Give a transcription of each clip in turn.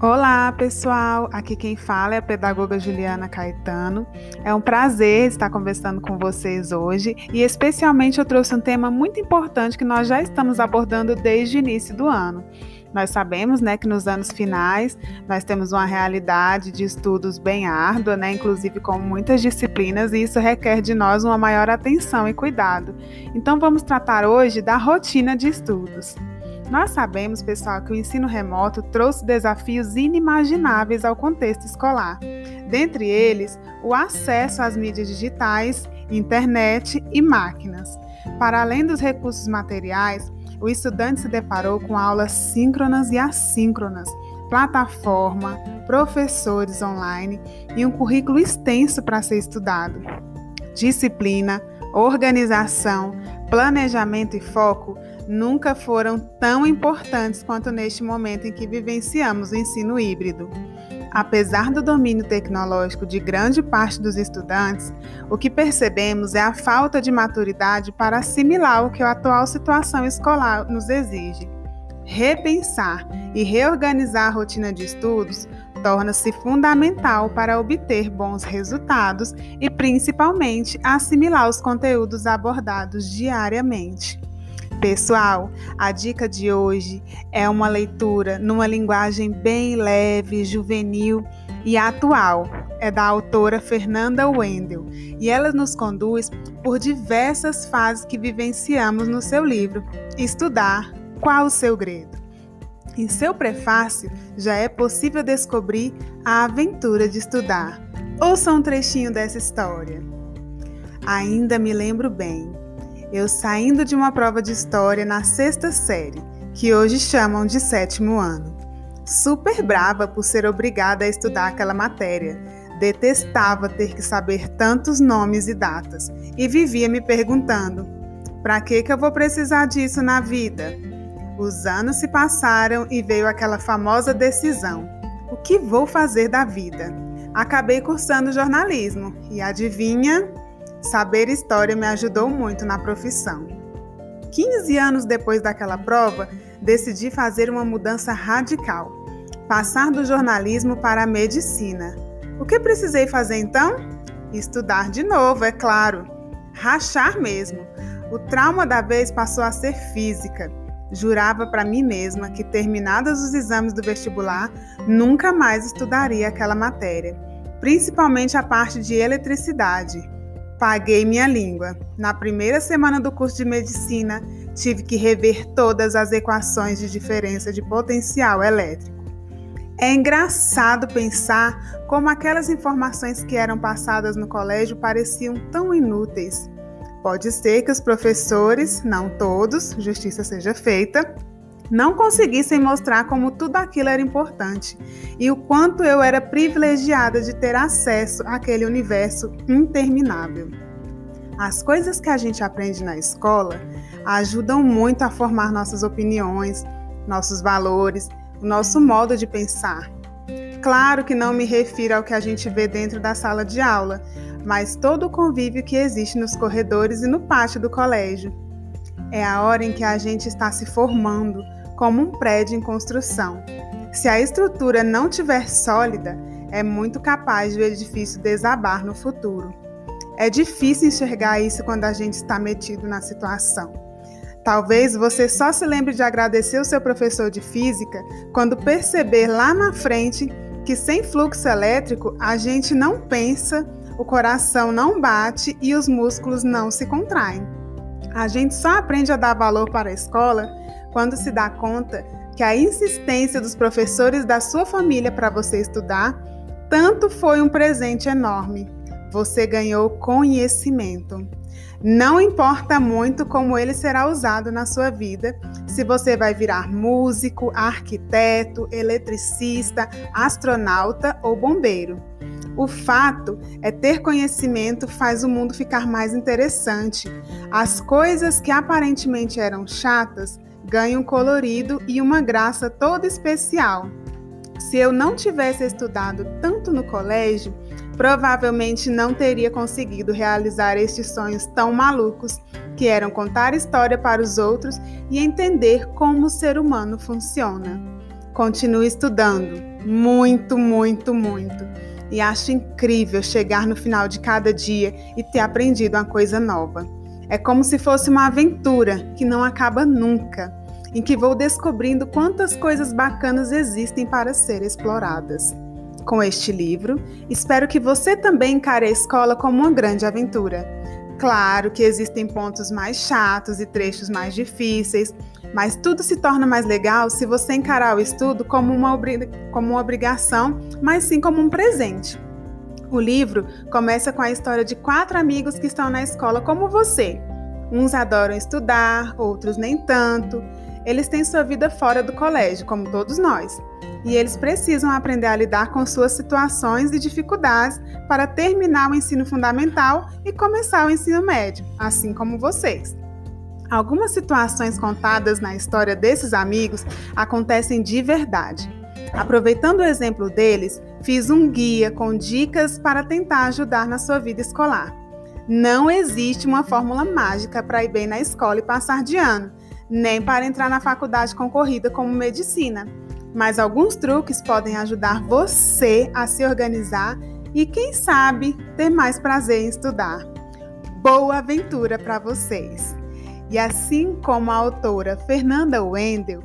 Olá, pessoal! Aqui quem fala é a pedagoga Juliana Caetano. É um prazer estar conversando com vocês hoje e, especialmente, eu trouxe um tema muito importante que nós já estamos abordando desde o início do ano. Nós sabemos, né, que nos anos finais nós temos uma realidade de estudos bem árdua, né, inclusive com muitas disciplinas, e isso requer de nós uma maior atenção e cuidado. Então, vamos tratar hoje da rotina de estudos. Nós sabemos, pessoal, que o ensino remoto trouxe desafios inimagináveis ao contexto escolar. Dentre eles, o acesso às mídias digitais, internet e máquinas. Para além dos recursos materiais, o estudante se deparou com aulas síncronas e assíncronas, plataforma, professores online e um currículo extenso para ser estudado. Disciplina, organização, planejamento e foco nunca foram tão importantes quanto neste momento em que vivenciamos o ensino híbrido. Apesar do domínio tecnológico de grande parte dos estudantes, o que percebemos é a falta de maturidade para assimilar o que a atual situação escolar nos exige. Repensar e reorganizar a rotina de estudos torna-se fundamental para obter bons resultados e, principalmente, assimilar os conteúdos abordados diariamente. Pessoal, a dica de hoje é uma leitura numa linguagem bem leve, juvenil e atual. É da autora Fernanda Wendel e ela nos conduz por diversas fases que vivenciamos no seu livro Estudar Qual o Segredo. Em seu prefácio, já é possível descobrir a aventura de estudar. Ouça um trechinho dessa história. Ainda me lembro bem eu saindo de uma prova de história na sexta série, que hoje chamam de sétimo ano. Super brava por ser obrigada a estudar aquela matéria. Detestava ter que saber tantos nomes e datas e vivia me perguntando: para que, que eu vou precisar disso na vida? Os anos se passaram e veio aquela famosa decisão: o que vou fazer da vida? Acabei cursando jornalismo e adivinha? Saber história me ajudou muito na profissão. 15 anos depois daquela prova, decidi fazer uma mudança radical. Passar do jornalismo para a medicina. O que precisei fazer então? Estudar de novo, é claro. Rachar mesmo. O trauma da vez passou a ser física. Jurava para mim mesma que, terminados os exames do vestibular, nunca mais estudaria aquela matéria, principalmente a parte de eletricidade. Paguei minha língua. Na primeira semana do curso de medicina, tive que rever todas as equações de diferença de potencial elétrico. É engraçado pensar como aquelas informações que eram passadas no colégio pareciam tão inúteis. Pode ser que os professores, não todos, justiça seja feita, não conseguissem mostrar como tudo aquilo era importante e o quanto eu era privilegiada de ter acesso àquele universo interminável. As coisas que a gente aprende na escola ajudam muito a formar nossas opiniões, nossos valores, o nosso modo de pensar. Claro que não me refiro ao que a gente vê dentro da sala de aula, mas todo o convívio que existe nos corredores e no pátio do colégio. É a hora em que a gente está se formando como um prédio em construção. Se a estrutura não tiver sólida, é muito capaz do edifício desabar no futuro. É difícil enxergar isso quando a gente está metido na situação. Talvez você só se lembre de agradecer o seu professor de física quando perceber lá na frente que sem fluxo elétrico a gente não pensa, o coração não bate e os músculos não se contraem. A gente só aprende a dar valor para a escola quando se dá conta que a insistência dos professores da sua família para você estudar tanto foi um presente enorme. Você ganhou conhecimento. Não importa muito como ele será usado na sua vida, se você vai virar músico, arquiteto, eletricista, astronauta ou bombeiro. O fato é ter conhecimento faz o mundo ficar mais interessante. As coisas que aparentemente eram chatas ganha um colorido e uma graça toda especial. Se eu não tivesse estudado tanto no colégio, provavelmente não teria conseguido realizar estes sonhos tão malucos, que eram contar história para os outros e entender como o ser humano funciona. Continue estudando, muito, muito, muito. E acho incrível chegar no final de cada dia e ter aprendido uma coisa nova. É como se fosse uma aventura que não acaba nunca, em que vou descobrindo quantas coisas bacanas existem para ser exploradas. Com este livro, espero que você também encare a escola como uma grande aventura. Claro que existem pontos mais chatos e trechos mais difíceis, mas tudo se torna mais legal se você encarar o estudo como uma, como uma obrigação, mas sim como um presente. O livro começa com a história de quatro amigos que estão na escola como você. Uns adoram estudar, outros nem tanto. Eles têm sua vida fora do colégio, como todos nós. E eles precisam aprender a lidar com suas situações e dificuldades para terminar o ensino fundamental e começar o ensino médio, assim como vocês. Algumas situações contadas na história desses amigos acontecem de verdade. Aproveitando o exemplo deles, fiz um guia com dicas para tentar ajudar na sua vida escolar. Não existe uma fórmula mágica para ir bem na escola e passar de ano, nem para entrar na faculdade concorrida como medicina, mas alguns truques podem ajudar você a se organizar e, quem sabe, ter mais prazer em estudar. Boa aventura para vocês! E assim como a autora Fernanda Wendel,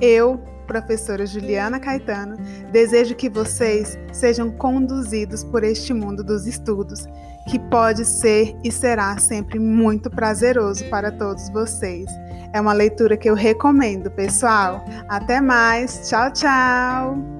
eu, professora Juliana Caetano, desejo que vocês sejam conduzidos por este mundo dos estudos, que pode ser e será sempre muito prazeroso para todos vocês. É uma leitura que eu recomendo, pessoal. Até mais. Tchau, tchau.